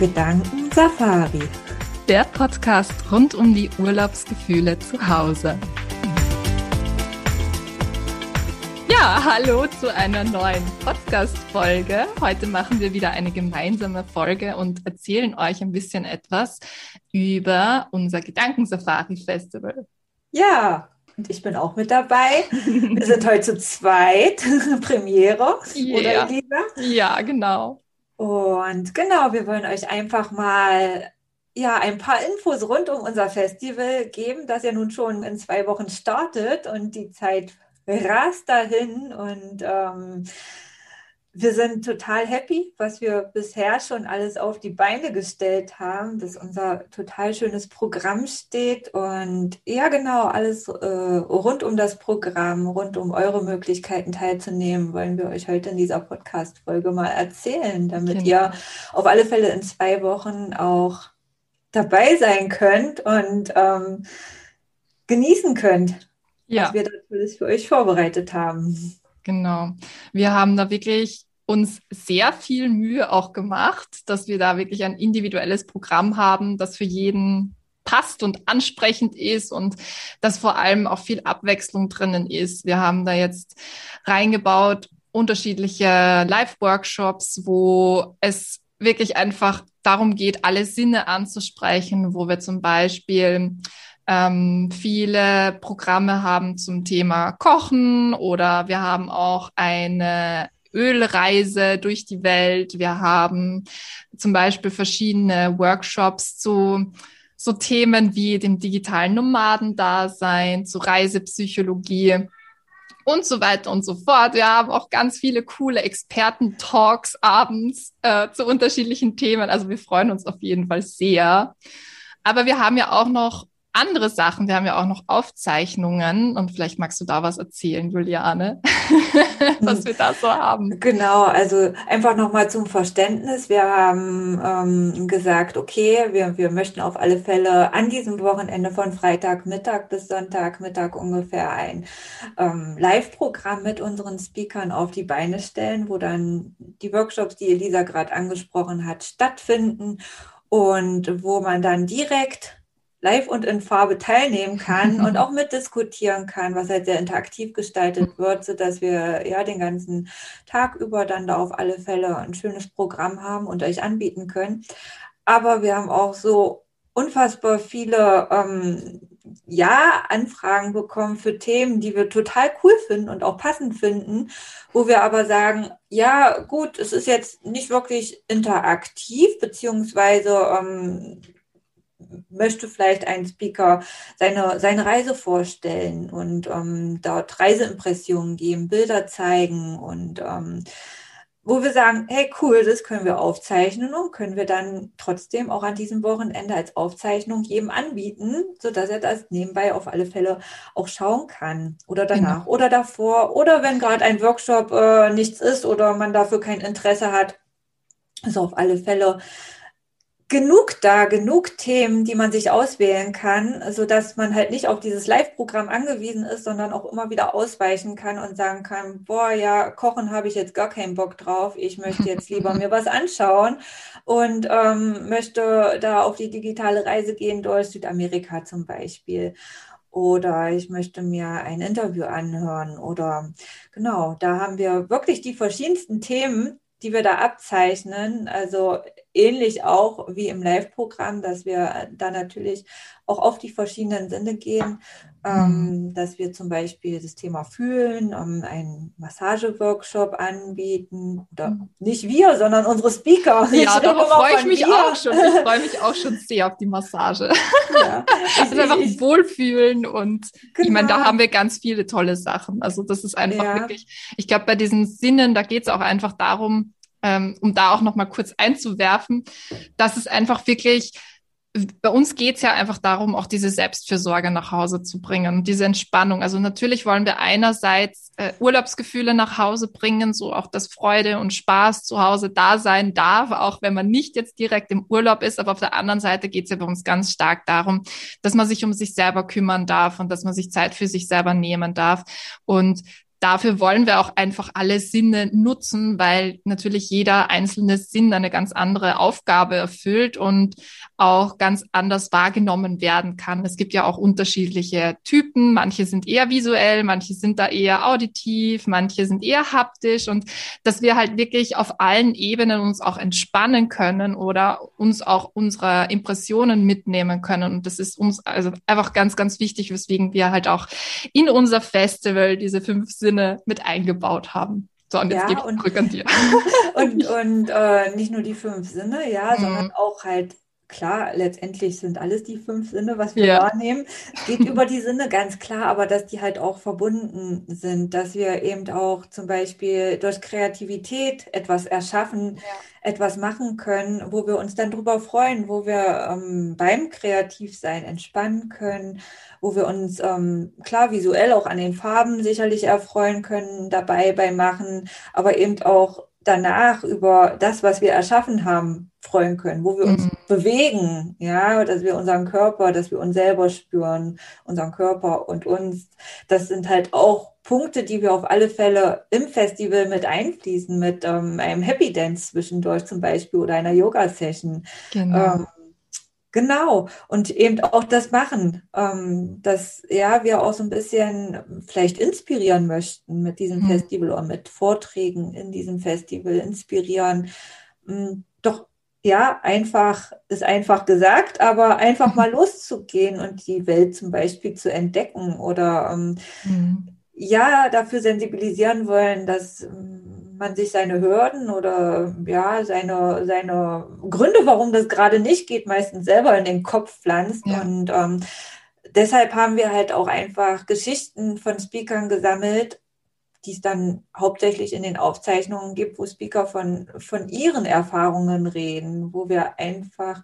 Gedanken Safari. Der Podcast rund um die Urlaubsgefühle zu Hause. Ja, hallo zu einer neuen Podcast-Folge. Heute machen wir wieder eine gemeinsame Folge und erzählen euch ein bisschen etwas über unser Gedankensafari-Festival. Ja, und ich bin auch mit dabei. Wir sind heute zu zweit. Premiere, yeah. oder Elisa? Ja, genau. Und genau, wir wollen euch einfach mal ja, ein paar Infos rund um unser Festival geben, das ja nun schon in zwei Wochen startet und die Zeit rast dahin. Und ähm, wir sind total happy, was wir bisher schon alles auf die Beine gestellt haben, dass unser total schönes Programm steht und ja genau, alles äh, rund um das Programm, rund um eure Möglichkeiten teilzunehmen, wollen wir euch heute in dieser Podcast-Folge mal erzählen, damit genau. ihr auf alle Fälle in zwei Wochen auch dabei sein könnt und ähm, genießen könnt, ja. was wir natürlich für euch vorbereitet haben. Genau. Wir haben da wirklich uns sehr viel Mühe auch gemacht, dass wir da wirklich ein individuelles Programm haben, das für jeden passt und ansprechend ist und dass vor allem auch viel Abwechslung drinnen ist. Wir haben da jetzt reingebaut unterschiedliche Live-Workshops, wo es wirklich einfach darum geht, alle Sinne anzusprechen, wo wir zum Beispiel ähm, viele Programme haben zum Thema Kochen oder wir haben auch eine Ölreise durch die Welt. Wir haben zum Beispiel verschiedene Workshops zu so Themen wie dem digitalen Nomadendasein, zu Reisepsychologie und so weiter und so fort. Wir haben auch ganz viele coole Experten-Talks abends äh, zu unterschiedlichen Themen. Also wir freuen uns auf jeden Fall sehr. Aber wir haben ja auch noch andere Sachen. Wir haben ja auch noch Aufzeichnungen und vielleicht magst du da was erzählen, Juliane, was wir da so haben. Genau, also einfach nochmal zum Verständnis. Wir haben ähm, gesagt, okay, wir, wir möchten auf alle Fälle an diesem Wochenende von Freitagmittag bis Sonntagmittag ungefähr ein ähm, Live-Programm mit unseren Speakern auf die Beine stellen, wo dann die Workshops, die Elisa gerade angesprochen hat, stattfinden und wo man dann direkt live und in Farbe teilnehmen kann und auch mitdiskutieren kann, was halt sehr interaktiv gestaltet wird, so dass wir ja den ganzen Tag über dann da auf alle Fälle ein schönes Programm haben und euch anbieten können. Aber wir haben auch so unfassbar viele ähm, ja, Anfragen bekommen für Themen, die wir total cool finden und auch passend finden, wo wir aber sagen, ja, gut, es ist jetzt nicht wirklich interaktiv, beziehungsweise ähm, möchte vielleicht ein Speaker seine, seine Reise vorstellen und ähm, dort Reiseimpressionen geben, Bilder zeigen und ähm, wo wir sagen, hey cool, das können wir aufzeichnen und können wir dann trotzdem auch an diesem Wochenende als Aufzeichnung jedem anbieten, sodass er das nebenbei auf alle Fälle auch schauen kann oder danach genau. oder davor oder wenn gerade ein Workshop äh, nichts ist oder man dafür kein Interesse hat, also auf alle Fälle genug da, genug Themen, die man sich auswählen kann, so dass man halt nicht auf dieses Live-Programm angewiesen ist, sondern auch immer wieder ausweichen kann und sagen kann, boah, ja, kochen habe ich jetzt gar keinen Bock drauf. Ich möchte jetzt lieber mir was anschauen und ähm, möchte da auf die digitale Reise gehen durch Südamerika zum Beispiel. Oder ich möchte mir ein Interview anhören oder genau, da haben wir wirklich die verschiedensten Themen, die wir da abzeichnen. Also ähnlich auch wie im Live-Programm, dass wir da natürlich auch auf die verschiedenen Sinne gehen, ähm, mhm. dass wir zum Beispiel das Thema Fühlen, ähm, einen Massageworkshop anbieten. Oder mhm. nicht wir, sondern unsere Speaker. Ja, ich darauf freue ich mich wir. auch schon. Ich freue mich auch schon sehr auf die Massage. Ja. also einfach ich, Wohlfühlen und genau. ich meine, da genau. haben wir ganz viele tolle Sachen. Also das ist einfach ja. wirklich, ich glaube, bei diesen Sinnen, da geht es auch einfach darum, ähm, um da auch noch mal kurz einzuwerfen, dass es einfach wirklich bei uns geht's ja einfach darum, auch diese Selbstfürsorge nach Hause zu bringen, diese Entspannung. Also natürlich wollen wir einerseits äh, Urlaubsgefühle nach Hause bringen, so auch dass Freude und Spaß zu Hause da sein darf, auch wenn man nicht jetzt direkt im Urlaub ist. Aber auf der anderen Seite geht's ja bei uns ganz stark darum, dass man sich um sich selber kümmern darf und dass man sich Zeit für sich selber nehmen darf. Und dafür wollen wir auch einfach alle Sinne nutzen, weil natürlich jeder einzelne Sinn eine ganz andere Aufgabe erfüllt und auch ganz anders wahrgenommen werden kann. Es gibt ja auch unterschiedliche Typen. Manche sind eher visuell, manche sind da eher auditiv, manche sind eher haptisch und dass wir halt wirklich auf allen Ebenen uns auch entspannen können oder uns auch unsere Impressionen mitnehmen können. Und das ist uns also einfach ganz, ganz wichtig, weswegen wir halt auch in unser Festival diese fünf mit eingebaut haben. So, und jetzt ja, gebe ich zurück an dir. und und äh, nicht nur die fünf Sinne, ja, mhm. sondern auch halt klar, letztendlich sind alles die fünf Sinne, was wir ja. wahrnehmen. Es geht über die Sinne ganz klar, aber dass die halt auch verbunden sind, dass wir eben auch zum Beispiel durch Kreativität etwas erschaffen, ja. etwas machen können, wo wir uns dann drüber freuen, wo wir ähm, beim Kreativsein entspannen können, wo wir uns ähm, klar visuell auch an den Farben sicherlich erfreuen können, dabei beim Machen, aber eben auch danach über das, was wir erschaffen haben, freuen können, wo wir uns mhm. bewegen, ja, dass wir unseren Körper, dass wir uns selber spüren, unseren Körper und uns. Das sind halt auch Punkte, die wir auf alle Fälle im Festival mit einfließen, mit ähm, einem Happy Dance zwischendurch zum Beispiel oder einer Yoga-Session. Genau. Ähm, Genau, und eben auch das machen, ähm, dass ja wir auch so ein bisschen vielleicht inspirieren möchten mit diesem mhm. Festival oder mit Vorträgen in diesem Festival inspirieren. Ähm, doch ja, einfach ist einfach gesagt, aber einfach mal loszugehen und die Welt zum Beispiel zu entdecken oder ähm, mhm. ja dafür sensibilisieren wollen, dass ähm, man sich seine Hürden oder ja, seine, seine Gründe, warum das gerade nicht geht, meistens selber in den Kopf pflanzt. Ja. Und ähm, deshalb haben wir halt auch einfach Geschichten von Speakern gesammelt, die es dann hauptsächlich in den Aufzeichnungen gibt, wo Speaker von, von ihren Erfahrungen reden, wo wir einfach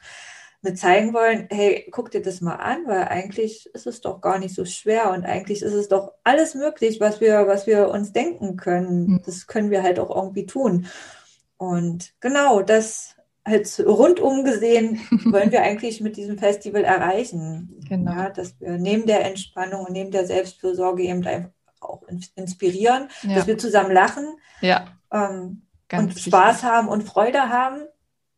mit zeigen wollen, hey, guck dir das mal an, weil eigentlich ist es doch gar nicht so schwer und eigentlich ist es doch alles möglich, was wir, was wir uns denken können. Mhm. Das können wir halt auch irgendwie tun. Und genau, das halt rundum gesehen wollen wir eigentlich mit diesem Festival erreichen. Genau. Ja, dass wir neben der Entspannung und neben der Selbstfürsorge eben auch inspirieren, ja. dass wir zusammen lachen ja. ähm, und wichtig. Spaß haben und Freude haben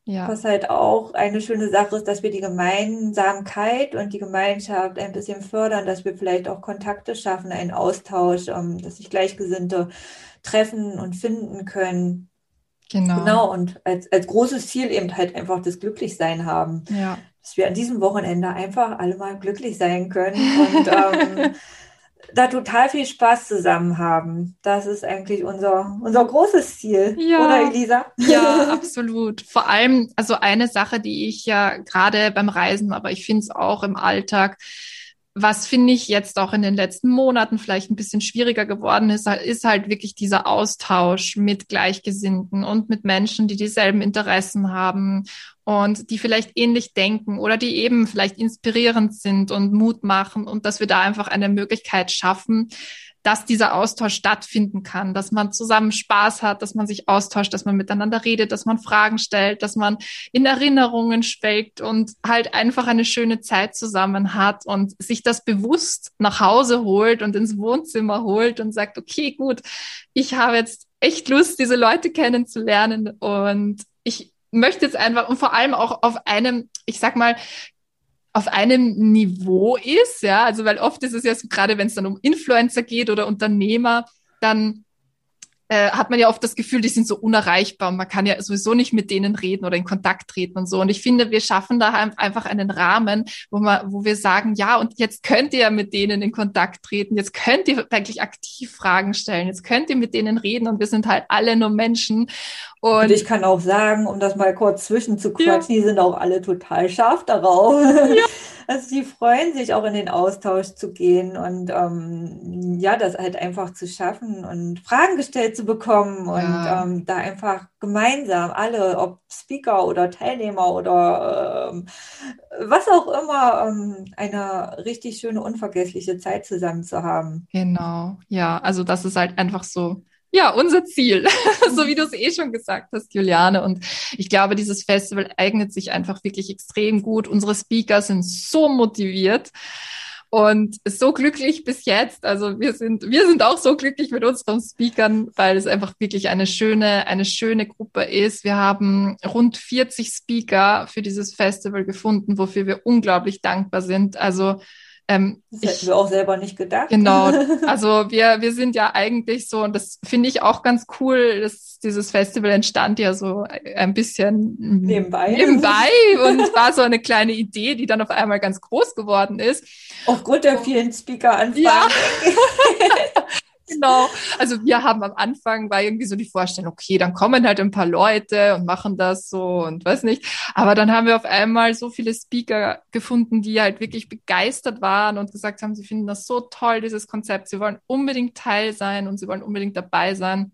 ja. Was halt auch eine schöne Sache ist, dass wir die Gemeinsamkeit und die Gemeinschaft ein bisschen fördern, dass wir vielleicht auch Kontakte schaffen, einen Austausch, ähm, dass sich Gleichgesinnte treffen und finden können. Genau. Genau. Und als, als großes Ziel eben halt einfach das Glücklichsein haben. Ja. Dass wir an diesem Wochenende einfach alle mal glücklich sein können und ähm, da total viel Spaß zusammen haben. Das ist eigentlich unser, unser großes Ziel, ja. oder Elisa? Ja, absolut. Vor allem, also eine Sache, die ich ja gerade beim Reisen, aber ich finde es auch im Alltag, was finde ich jetzt auch in den letzten Monaten vielleicht ein bisschen schwieriger geworden ist, ist halt wirklich dieser Austausch mit Gleichgesinnten und mit Menschen, die dieselben Interessen haben und die vielleicht ähnlich denken oder die eben vielleicht inspirierend sind und Mut machen und dass wir da einfach eine Möglichkeit schaffen, dass dieser Austausch stattfinden kann, dass man zusammen Spaß hat, dass man sich austauscht, dass man miteinander redet, dass man Fragen stellt, dass man in Erinnerungen schwelgt und halt einfach eine schöne Zeit zusammen hat und sich das bewusst nach Hause holt und ins Wohnzimmer holt und sagt, okay, gut, ich habe jetzt echt Lust, diese Leute kennenzulernen und ich möchte jetzt einfach und vor allem auch auf einem, ich sag mal, auf einem Niveau ist, ja, also weil oft ist es ja so, gerade wenn es dann um Influencer geht oder Unternehmer, dann äh, hat man ja oft das Gefühl, die sind so unerreichbar und man kann ja sowieso nicht mit denen reden oder in Kontakt treten und so. Und ich finde, wir schaffen da einfach einen Rahmen, wo man, wo wir sagen, ja, und jetzt könnt ihr ja mit denen in Kontakt treten, jetzt könnt ihr wirklich aktiv Fragen stellen, jetzt könnt ihr mit denen reden und wir sind halt alle nur Menschen. Und, und ich kann auch sagen, um das mal kurz zwischenzuquatschen, ja. die sind auch alle total scharf darauf. Ja. Also sie freuen sich auch in den Austausch zu gehen und ähm, ja, das halt einfach zu schaffen und Fragen gestellt zu bekommen ja. und ähm, da einfach gemeinsam alle, ob Speaker oder Teilnehmer oder ähm, was auch immer, ähm, eine richtig schöne, unvergessliche Zeit zusammen zu haben. Genau, ja, also das ist halt einfach so ja, unser Ziel, so wie du es eh schon gesagt hast, Juliane. Und ich glaube, dieses Festival eignet sich einfach wirklich extrem gut. Unsere Speaker sind so motiviert. Und so glücklich bis jetzt. Also wir sind, wir sind auch so glücklich mit unseren Speakern, weil es einfach wirklich eine schöne, eine schöne Gruppe ist. Wir haben rund 40 Speaker für dieses Festival gefunden, wofür wir unglaublich dankbar sind. Also ähm, das hätten ich, wir auch selber nicht gedacht. Genau. Also wir, wir sind ja eigentlich so, und das finde ich auch ganz cool, dass dieses Festival entstand ja so ein bisschen nebenbei. nebenbei und war so eine kleine Idee, die dann auf einmal ganz groß geworden ist. Aufgrund der vielen Speaker-Anfragen. Ja. Genau. Also wir haben am Anfang war irgendwie so die Vorstellung, okay, dann kommen halt ein paar Leute und machen das so und weiß nicht. Aber dann haben wir auf einmal so viele Speaker gefunden, die halt wirklich begeistert waren und gesagt haben, sie finden das so toll, dieses Konzept. Sie wollen unbedingt Teil sein und sie wollen unbedingt dabei sein.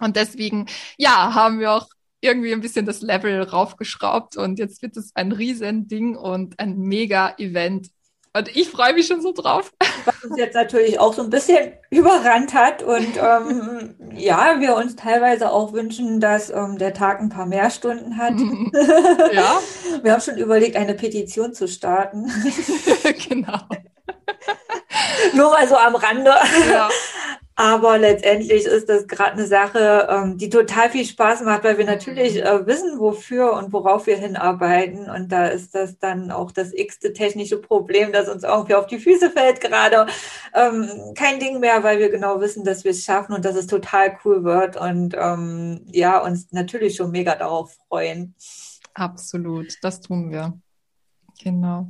Und deswegen, ja, haben wir auch irgendwie ein bisschen das Level raufgeschraubt und jetzt wird es ein riesen Ding und ein mega Event und ich freue mich schon so drauf. Was uns jetzt natürlich auch so ein bisschen überrannt hat. Und ähm, ja, wir uns teilweise auch wünschen, dass ähm, der Tag ein paar mehr Stunden hat. ja. Wir haben schon überlegt, eine Petition zu starten. genau. Nur mal so am Rande. Ja. Aber letztendlich ist das gerade eine Sache, ähm, die total viel Spaß macht, weil wir natürlich mhm. äh, wissen, wofür und worauf wir hinarbeiten. Und da ist das dann auch das x-te technische Problem, das uns irgendwie auf die Füße fällt gerade. Ähm, kein Ding mehr, weil wir genau wissen, dass wir es schaffen und dass es total cool wird. Und ähm, ja, uns natürlich schon mega darauf freuen. Absolut, das tun wir. Genau.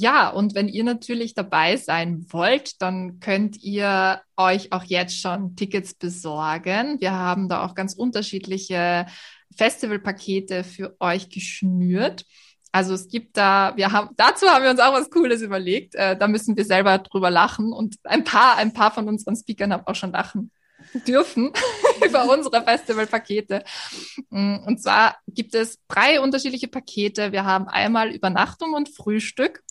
Ja, und wenn ihr natürlich dabei sein wollt, dann könnt ihr euch auch jetzt schon Tickets besorgen. Wir haben da auch ganz unterschiedliche Festivalpakete für euch geschnürt. Also es gibt da, wir haben, dazu haben wir uns auch was Cooles überlegt. Äh, da müssen wir selber drüber lachen und ein paar, ein paar von unseren Speakern haben auch schon lachen dürfen über unsere Festivalpakete. Mm, und zwar gibt es drei unterschiedliche Pakete. Wir haben einmal Übernachtung und Frühstück,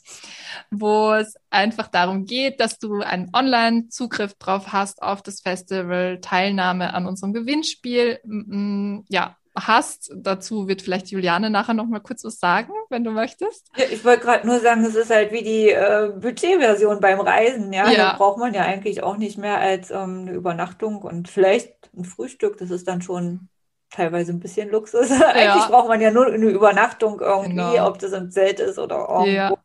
wo es einfach darum geht, dass du einen Online-Zugriff drauf hast auf das Festival, Teilnahme an unserem Gewinnspiel, mm, ja, hast. Dazu wird vielleicht Juliane nachher noch mal kurz was sagen, wenn du möchtest. Ja, ich wollte gerade nur sagen, es ist halt wie die äh, Budgetversion beim Reisen. Ja, ja. da braucht man ja eigentlich auch nicht mehr als ähm, eine Übernachtung und vielleicht ein Frühstück. Das ist dann schon teilweise ein bisschen Luxus. Ja. eigentlich braucht man ja nur eine Übernachtung irgendwie, genau. ob das im Zelt ist oder irgendwo.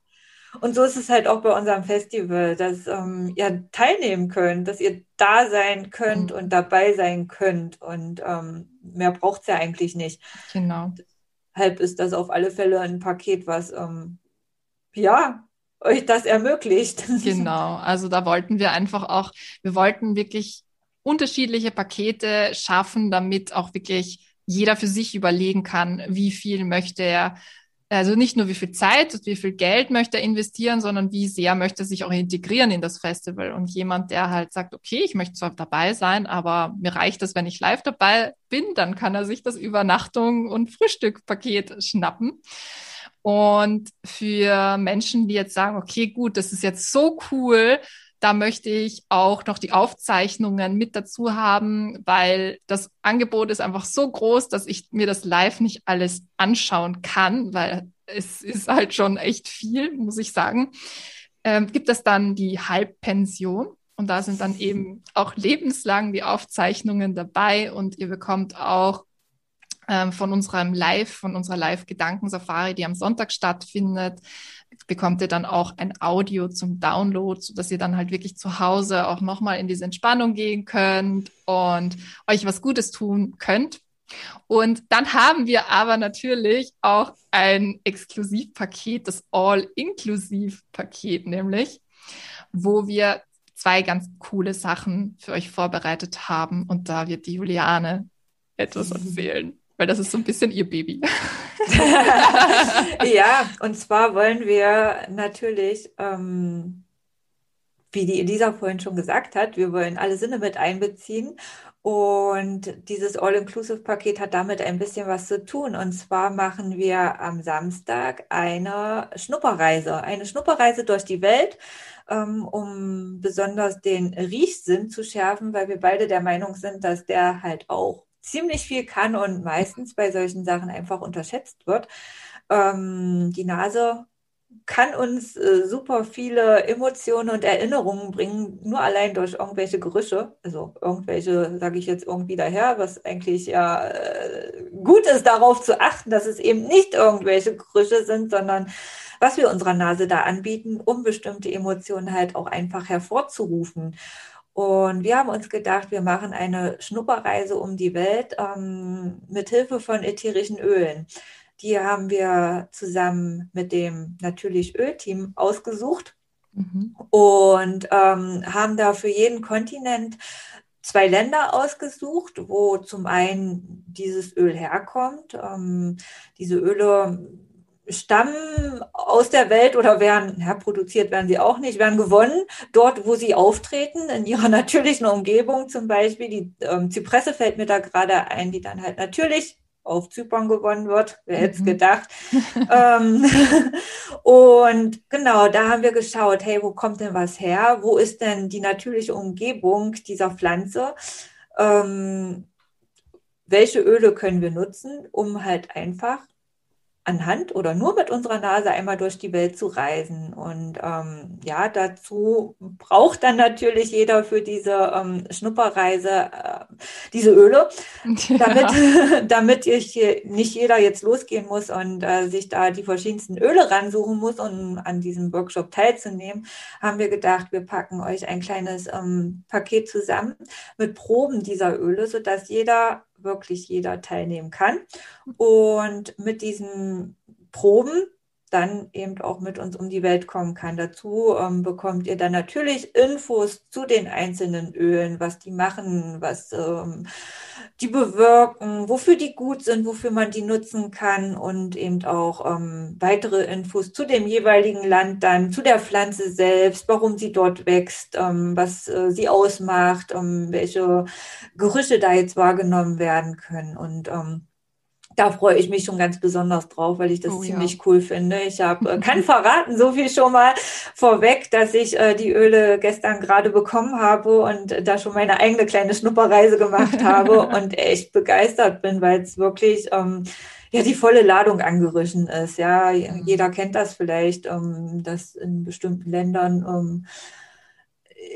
Und so ist es halt auch bei unserem Festival, dass ähm, ihr teilnehmen könnt, dass ihr da sein könnt mhm. und dabei sein könnt. Und ähm, mehr braucht es ja eigentlich nicht. Genau. Deshalb ist das auf alle Fälle ein Paket, was ähm, ja euch das ermöglicht. Genau, also da wollten wir einfach auch, wir wollten wirklich unterschiedliche Pakete schaffen, damit auch wirklich jeder für sich überlegen kann, wie viel möchte er also nicht nur wie viel Zeit und wie viel Geld möchte er investieren, sondern wie sehr möchte er sich auch integrieren in das Festival. Und jemand, der halt sagt, okay, ich möchte zwar dabei sein, aber mir reicht das, wenn ich live dabei bin, dann kann er sich das Übernachtung und Frühstückpaket schnappen. Und für Menschen, die jetzt sagen, okay, gut, das ist jetzt so cool, da möchte ich auch noch die Aufzeichnungen mit dazu haben, weil das Angebot ist einfach so groß, dass ich mir das live nicht alles anschauen kann, weil es ist halt schon echt viel, muss ich sagen. Ähm, gibt es dann die Halbpension und da sind dann eben auch lebenslang die Aufzeichnungen dabei und ihr bekommt auch von unserem Live, von unserer Live-Gedankensafari, die am Sonntag stattfindet, bekommt ihr dann auch ein Audio zum Download, so dass ihr dann halt wirklich zu Hause auch nochmal in diese Entspannung gehen könnt und euch was Gutes tun könnt. Und dann haben wir aber natürlich auch ein Exklusivpaket, das All-Inklusiv-Paket nämlich, wo wir zwei ganz coole Sachen für euch vorbereitet haben. Und da wird die Juliane etwas erzählen weil das ist so ein bisschen ihr Baby. ja, und zwar wollen wir natürlich, ähm, wie die Elisa vorhin schon gesagt hat, wir wollen alle Sinne mit einbeziehen. Und dieses All-Inclusive-Paket hat damit ein bisschen was zu tun. Und zwar machen wir am Samstag eine Schnupperreise, eine Schnupperreise durch die Welt, ähm, um besonders den Riechsinn zu schärfen, weil wir beide der Meinung sind, dass der halt auch ziemlich viel kann und meistens bei solchen Sachen einfach unterschätzt wird. Ähm, die Nase kann uns äh, super viele Emotionen und Erinnerungen bringen, nur allein durch irgendwelche Gerüche. Also irgendwelche, sage ich jetzt irgendwie daher, was eigentlich ja äh, gut ist, darauf zu achten, dass es eben nicht irgendwelche Gerüche sind, sondern was wir unserer Nase da anbieten, um bestimmte Emotionen halt auch einfach hervorzurufen. Und wir haben uns gedacht, wir machen eine Schnupperreise um die Welt ähm, mit Hilfe von ätherischen Ölen. Die haben wir zusammen mit dem natürlich Ölteam ausgesucht mhm. und ähm, haben da für jeden Kontinent zwei Länder ausgesucht, wo zum einen dieses Öl herkommt. Ähm, diese Öle stammen aus der Welt oder werden, ja, produziert werden sie auch nicht, werden gewonnen, dort, wo sie auftreten, in ihrer natürlichen Umgebung zum Beispiel. Die ähm, Zypresse fällt mir da gerade ein, die dann halt natürlich auf Zypern gewonnen wird. Wer hätte es mhm. gedacht? ähm, und genau, da haben wir geschaut, hey, wo kommt denn was her? Wo ist denn die natürliche Umgebung dieser Pflanze? Ähm, welche Öle können wir nutzen, um halt einfach anhand oder nur mit unserer Nase einmal durch die Welt zu reisen. Und ähm, ja, dazu braucht dann natürlich jeder für diese ähm, Schnupperreise äh, diese Öle, ja. damit, damit ich nicht jeder jetzt losgehen muss und äh, sich da die verschiedensten Öle ransuchen muss, um an diesem Workshop teilzunehmen, haben wir gedacht, wir packen euch ein kleines ähm, Paket zusammen mit Proben dieser Öle, sodass jeder wirklich jeder teilnehmen kann. Und mit diesen Proben dann eben auch mit uns um die Welt kommen kann. Dazu ähm, bekommt ihr dann natürlich Infos zu den einzelnen Ölen, was die machen, was ähm, die bewirken, wofür die gut sind, wofür man die nutzen kann und eben auch ähm, weitere Infos zu dem jeweiligen Land, dann zu der Pflanze selbst, warum sie dort wächst, ähm, was äh, sie ausmacht, ähm, welche Gerüche da jetzt wahrgenommen werden können und ähm, da freue ich mich schon ganz besonders drauf, weil ich das oh, ziemlich ja. cool finde. Ich habe äh, kann verraten, so viel schon mal vorweg, dass ich äh, die Öle gestern gerade bekommen habe und äh, da schon meine eigene kleine Schnupperreise gemacht habe und echt begeistert bin, weil es wirklich ähm, ja die volle Ladung angerissen ist. Ja, mhm. jeder kennt das vielleicht, ähm, dass in bestimmten Ländern ähm,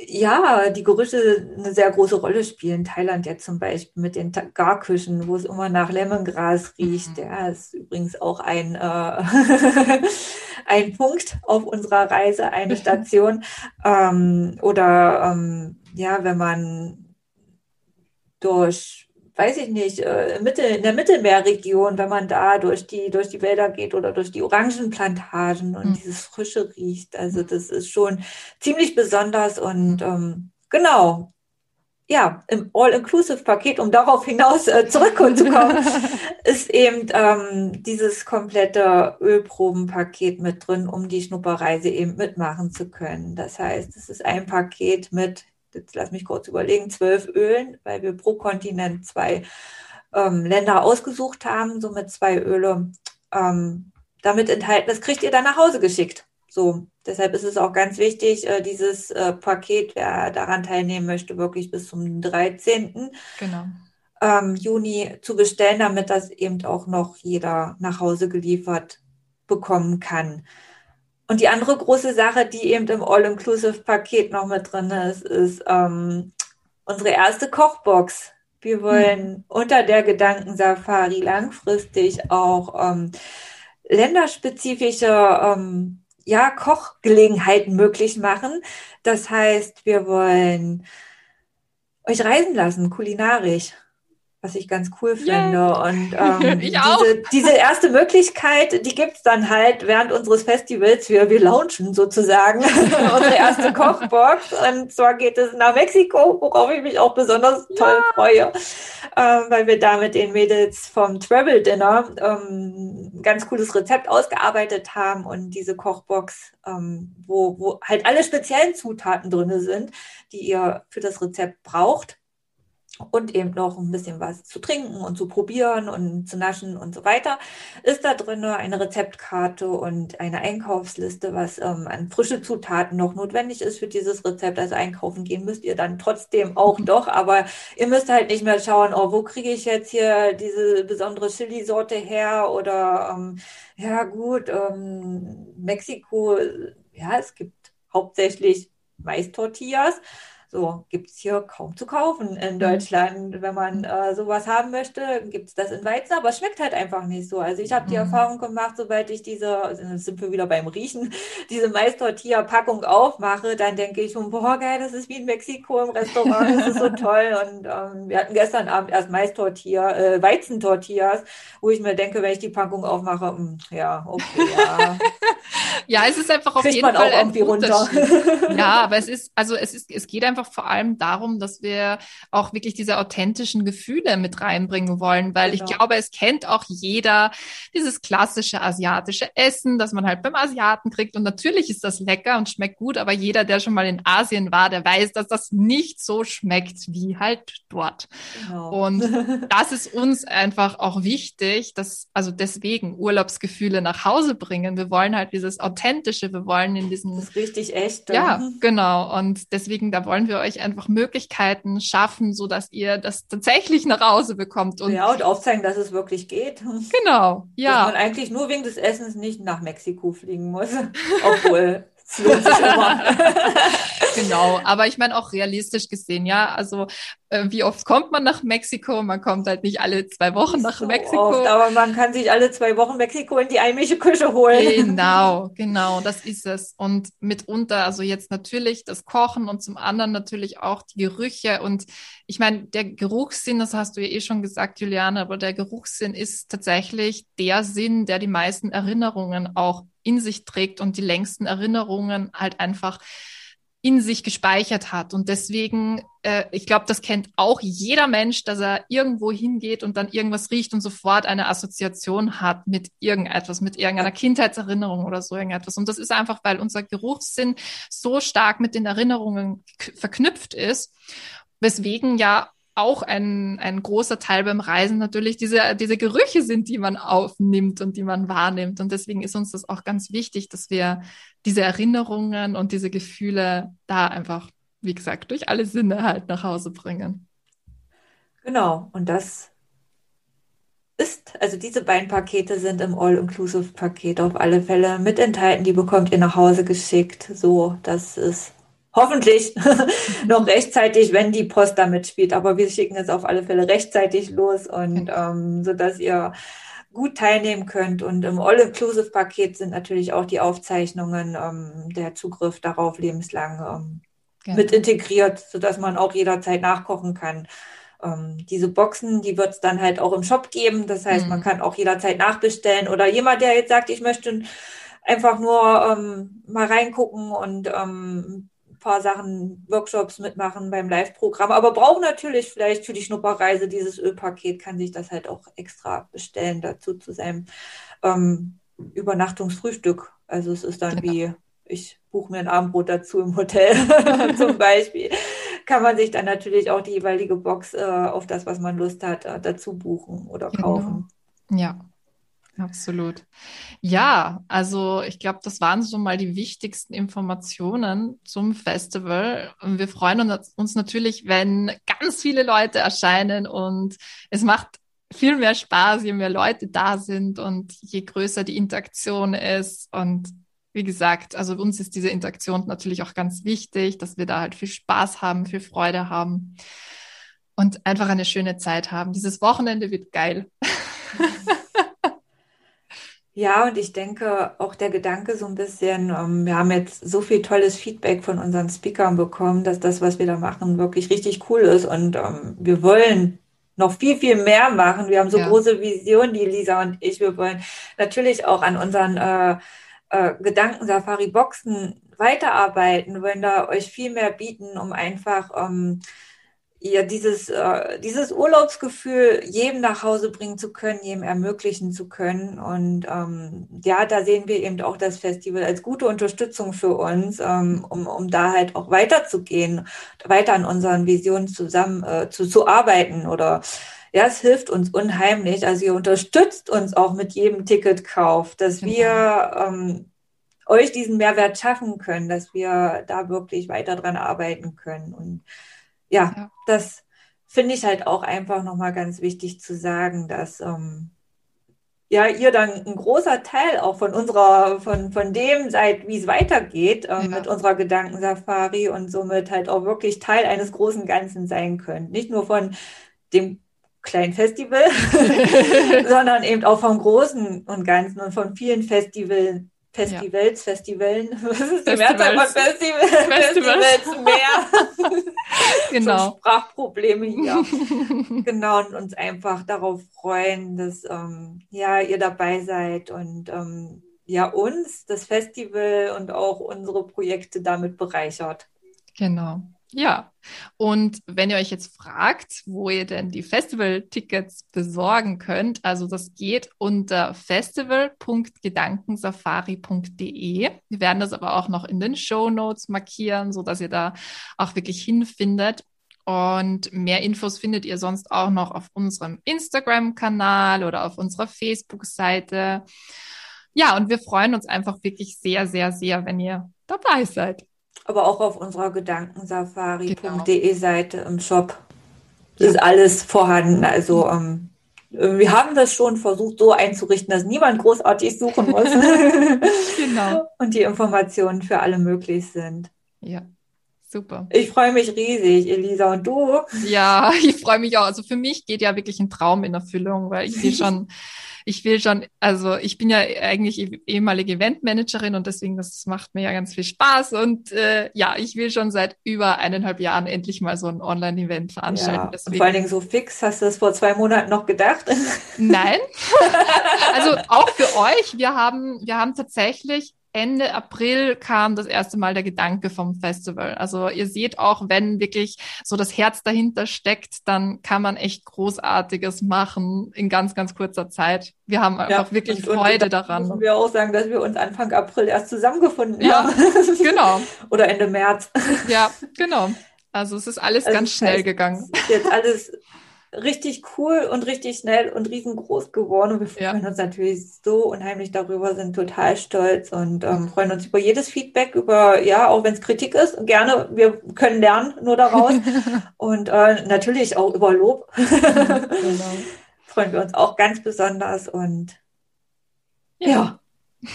ja, die Gerüche eine sehr große Rolle spielen. Thailand jetzt zum Beispiel mit den Garküchen, wo es immer nach Lemongras riecht. Mhm. Ja, ist übrigens auch ein, äh, ein Punkt auf unserer Reise, eine Station. ähm, oder ähm, ja, wenn man durch weiß ich nicht, äh, Mitte, in der Mittelmeerregion, wenn man da durch die, durch die Wälder geht oder durch die Orangenplantagen und mhm. dieses Frische riecht. Also das ist schon ziemlich besonders und ähm, genau. Ja, im All-Inclusive-Paket, um darauf hinaus äh, zurückzukommen, ist eben ähm, dieses komplette Ölprobenpaket mit drin, um die Schnupperreise eben mitmachen zu können. Das heißt, es ist ein Paket mit jetzt lass mich kurz überlegen, zwölf Ölen, weil wir pro Kontinent zwei ähm, Länder ausgesucht haben, somit zwei Öle ähm, damit enthalten. Das kriegt ihr dann nach Hause geschickt. So, deshalb ist es auch ganz wichtig, äh, dieses äh, Paket, wer daran teilnehmen möchte, wirklich bis zum 13. Genau. Ähm, Juni zu bestellen, damit das eben auch noch jeder nach Hause geliefert bekommen kann. Und die andere große Sache, die eben im All-Inclusive-Paket noch mit drin ist, ist ähm, unsere erste Kochbox. Wir wollen hm. unter der Gedankensafari langfristig auch ähm, länderspezifische ähm, ja, Kochgelegenheiten möglich machen. Das heißt, wir wollen euch reisen lassen, kulinarisch was ich ganz cool finde. Yeah. Und ähm, diese, diese, erste Möglichkeit, die gibt's dann halt während unseres Festivals. Wir, wir launchen sozusagen unsere erste Kochbox. Und zwar geht es nach Mexiko, worauf ich mich auch besonders toll ja. freue, ähm, weil wir da mit den Mädels vom Travel Dinner ähm, ein ganz cooles Rezept ausgearbeitet haben und diese Kochbox, ähm, wo, wo halt alle speziellen Zutaten drin sind, die ihr für das Rezept braucht und eben noch ein bisschen was zu trinken und zu probieren und zu naschen und so weiter, ist da drin eine Rezeptkarte und eine Einkaufsliste, was ähm, an frische Zutaten noch notwendig ist für dieses Rezept. Also einkaufen gehen müsst ihr dann trotzdem auch mhm. doch, aber ihr müsst halt nicht mehr schauen, oh, wo kriege ich jetzt hier diese besondere Chili-Sorte her oder ähm, ja gut, ähm, Mexiko, ja, es gibt hauptsächlich Mais-Tortillas. So gibt es hier kaum zu kaufen in mhm. Deutschland. Wenn man äh, sowas haben möchte, gibt es das in Weizen, aber es schmeckt halt einfach nicht so. Also ich habe die mhm. Erfahrung gemacht, sobald ich diese, also sind wir wieder beim Riechen, diese Mais-Tortilla-Packung aufmache, dann denke ich, boah, geil, das ist wie in Mexiko im Restaurant, das ist so toll. Und ähm, wir hatten gestern Abend erst Mais-Tortilla, äh, Weizentortillas, wo ich mir denke, wenn ich die Packung aufmache, mh, hm, ja, okay, ja. ja, es ist einfach auf Kriegt jeden Fall ein runter. ja, aber es ist, also es ist, es geht einfach einfach vor allem darum, dass wir auch wirklich diese authentischen Gefühle mit reinbringen wollen, weil genau. ich glaube, es kennt auch jeder dieses klassische asiatische Essen, das man halt beim Asiaten kriegt. Und natürlich ist das lecker und schmeckt gut, aber jeder, der schon mal in Asien war, der weiß, dass das nicht so schmeckt wie halt dort. Genau. Und das ist uns einfach auch wichtig, dass, also deswegen Urlaubsgefühle nach Hause bringen. Wir wollen halt dieses Authentische, wir wollen in diesen. Das ist richtig echt. Ja, genau. Und deswegen, da wollen wir euch einfach Möglichkeiten schaffen, so dass ihr das tatsächlich nach Hause bekommt. Und ja, und aufzeigen, dass es wirklich geht. Genau, ja. Dass man eigentlich nur wegen des Essens nicht nach Mexiko fliegen muss. Obwohl es lohnt sich immer. genau, aber ich meine auch realistisch gesehen, ja, also äh, wie oft kommt man nach Mexiko? Man kommt halt nicht alle zwei Wochen nach so Mexiko. Oft, aber man kann sich alle zwei Wochen Mexiko in die einmische Küche holen. Genau, genau, das ist es. Und mitunter, also jetzt natürlich das Kochen und zum anderen natürlich auch die Gerüche. Und ich meine, der Geruchssinn, das hast du ja eh schon gesagt, Juliane, aber der Geruchssinn ist tatsächlich der Sinn, der die meisten Erinnerungen auch in sich trägt und die längsten Erinnerungen halt einfach in sich gespeichert hat. Und deswegen, äh, ich glaube, das kennt auch jeder Mensch, dass er irgendwo hingeht und dann irgendwas riecht und sofort eine Assoziation hat mit irgendetwas, mit irgendeiner Kindheitserinnerung oder so irgendetwas. Und das ist einfach, weil unser Geruchssinn so stark mit den Erinnerungen verknüpft ist, weswegen ja auch ein, ein großer Teil beim Reisen natürlich diese, diese Gerüche sind, die man aufnimmt und die man wahrnimmt. Und deswegen ist uns das auch ganz wichtig, dass wir diese Erinnerungen und diese Gefühle da einfach, wie gesagt, durch alle Sinne halt nach Hause bringen. Genau, und das ist, also diese beiden Pakete sind im All-Inclusive-Paket auf alle Fälle mit enthalten. Die bekommt ihr nach Hause geschickt. So, das ist hoffentlich noch rechtzeitig, wenn die Post da mitspielt. Aber wir schicken es auf alle Fälle rechtzeitig los und ähm, so dass ihr gut teilnehmen könnt. Und im All-Inclusive-Paket sind natürlich auch die Aufzeichnungen, ähm, der Zugriff darauf lebenslang ähm, genau. mit integriert, so dass man auch jederzeit nachkochen kann. Ähm, diese Boxen, die wird es dann halt auch im Shop geben. Das heißt, mhm. man kann auch jederzeit nachbestellen. Oder jemand, der jetzt sagt, ich möchte einfach nur ähm, mal reingucken und ähm, paar Sachen, Workshops mitmachen beim Live-Programm, aber braucht natürlich vielleicht für die Schnupperreise dieses Ölpaket, kann sich das halt auch extra bestellen dazu zu seinem ähm, Übernachtungsfrühstück. Also es ist dann genau. wie, ich buche mir ein Abendbrot dazu im Hotel zum Beispiel. Kann man sich dann natürlich auch die jeweilige Box äh, auf das, was man Lust hat, äh, dazu buchen oder genau. kaufen. Ja, Absolut. Ja, also ich glaube, das waren so mal die wichtigsten Informationen zum Festival. Und wir freuen uns natürlich, wenn ganz viele Leute erscheinen und es macht viel mehr Spaß, je mehr Leute da sind und je größer die Interaktion ist. Und wie gesagt, also uns ist diese Interaktion natürlich auch ganz wichtig, dass wir da halt viel Spaß haben, viel Freude haben und einfach eine schöne Zeit haben. Dieses Wochenende wird geil. Ja, und ich denke auch der Gedanke so ein bisschen, ähm, wir haben jetzt so viel tolles Feedback von unseren Speakern bekommen, dass das, was wir da machen, wirklich richtig cool ist. Und ähm, wir wollen noch viel, viel mehr machen. Wir haben so ja. große Visionen, die Lisa und ich. Wir wollen natürlich auch an unseren äh, äh, Gedanken-Safari-Boxen weiterarbeiten, wollen da euch viel mehr bieten, um einfach ähm, ja, dieses, äh, dieses Urlaubsgefühl jedem nach Hause bringen zu können, jedem ermöglichen zu können. Und ähm, ja, da sehen wir eben auch das Festival als gute Unterstützung für uns, ähm, um, um da halt auch weiterzugehen, weiter an unseren Visionen zusammen äh, zu, zu arbeiten oder ja, es hilft uns unheimlich. Also ihr unterstützt uns auch mit jedem Ticketkauf, dass genau. wir ähm, euch diesen Mehrwert schaffen können, dass wir da wirklich weiter dran arbeiten können. Und ja, ja. das finde ich halt auch einfach nochmal ganz wichtig zu sagen, dass ähm, ja, ihr dann ein großer Teil auch von unserer, von, von dem seid, wie es weitergeht ähm, ja. mit unserer Gedankensafari und somit halt auch wirklich Teil eines großen Ganzen sein könnt. Nicht nur von dem kleinen Festival, sondern eben auch vom Großen und Ganzen und von vielen Festivals, Festivals, ja. Festivalen, was ist die Mehrzahl von Festivals? Festivals, Festivals mehr. genau. So Sprachprobleme hier. genau, und uns einfach darauf freuen, dass ähm, ja, ihr dabei seid und ähm, ja, uns, das Festival und auch unsere Projekte damit bereichert. Genau. Ja, und wenn ihr euch jetzt fragt, wo ihr denn die Festival-Tickets besorgen könnt, also das geht unter festival.gedankensafari.de. Wir werden das aber auch noch in den Show Notes markieren, so dass ihr da auch wirklich hinfindet. Und mehr Infos findet ihr sonst auch noch auf unserem Instagram-Kanal oder auf unserer Facebook-Seite. Ja, und wir freuen uns einfach wirklich sehr, sehr, sehr, wenn ihr dabei seid aber auch auf unserer gedankensafari.de genau. Seite im Shop ja. ist alles vorhanden. Also ähm, wir haben das schon versucht so einzurichten, dass niemand großartig suchen muss. genau. Und die Informationen für alle möglich sind. Ja. Super. Ich freue mich riesig, Elisa. Und du? Ja, ich freue mich auch. Also für mich geht ja wirklich ein Traum in Erfüllung, weil ich will schon ich will schon, also ich bin ja eigentlich ehemalige Eventmanagerin und deswegen, das macht mir ja ganz viel Spaß. Und äh, ja, ich will schon seit über eineinhalb Jahren endlich mal so ein Online-Event veranstalten. Ja, vor allen Dingen so fix, hast du das vor zwei Monaten noch gedacht? Nein. also auch für euch, wir haben, wir haben tatsächlich Ende April kam das erste Mal der Gedanke vom Festival. Also ihr seht auch, wenn wirklich so das Herz dahinter steckt, dann kann man echt Großartiges machen in ganz, ganz kurzer Zeit. Wir haben einfach ja, wirklich und, Freude und daran. Müssen wir auch sagen, dass wir uns Anfang April erst zusammengefunden ja, haben. genau. Oder Ende März. Ja, genau. Also es ist alles also ganz schnell heißt, gegangen. Jetzt alles richtig cool und richtig schnell und riesengroß geworden. Und wir freuen ja. uns natürlich so unheimlich darüber, sind total stolz und ähm, freuen uns über jedes Feedback, über, ja, auch wenn es Kritik ist, gerne, wir können lernen nur daraus. und äh, natürlich auch über Lob. genau. freuen wir uns auch ganz besonders und ja. ja.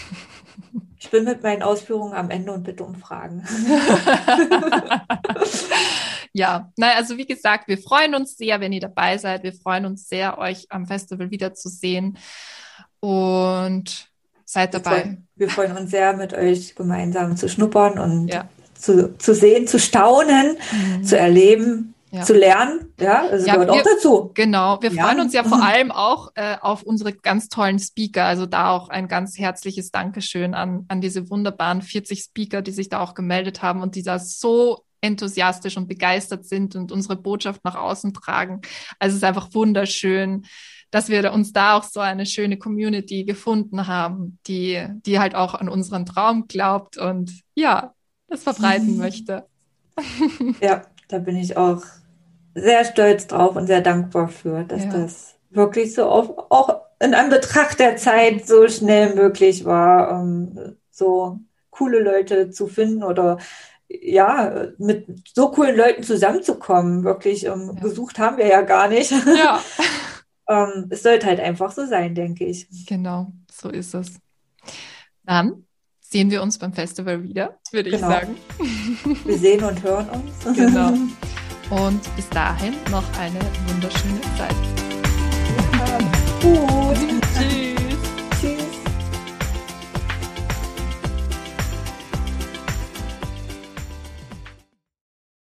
Ich bin mit meinen Ausführungen am Ende und bitte um Fragen. ja, naja, also wie gesagt, wir freuen uns sehr, wenn ihr dabei seid. Wir freuen uns sehr, euch am Festival wiederzusehen. Und seid dabei. Wir freuen, wir freuen uns sehr, mit euch gemeinsam zu schnuppern und ja. zu, zu sehen, zu staunen, mhm. zu erleben. Ja. zu lernen. Ja, also ja, gehört wir, auch dazu. Genau. Wir ja. freuen uns ja vor allem auch äh, auf unsere ganz tollen Speaker. Also da auch ein ganz herzliches Dankeschön an, an diese wunderbaren 40 Speaker, die sich da auch gemeldet haben und die da so enthusiastisch und begeistert sind und unsere Botschaft nach außen tragen. Also es ist einfach wunderschön, dass wir uns da auch so eine schöne Community gefunden haben, die, die halt auch an unseren Traum glaubt und ja, das verbreiten möchte. Ja, da bin ich auch sehr stolz drauf und sehr dankbar für, dass ja. das wirklich so auf, auch in Anbetracht der Zeit so schnell möglich war, um so coole Leute zu finden oder ja, mit so coolen Leuten zusammenzukommen. Wirklich um, ja. gesucht haben wir ja gar nicht. Ja. um, es sollte halt einfach so sein, denke ich. Genau, so ist es. Dann sehen wir uns beim Festival wieder, würde genau. ich sagen. Wir sehen und hören uns. Genau. Und bis dahin noch eine wunderschöne Zeit. Ja.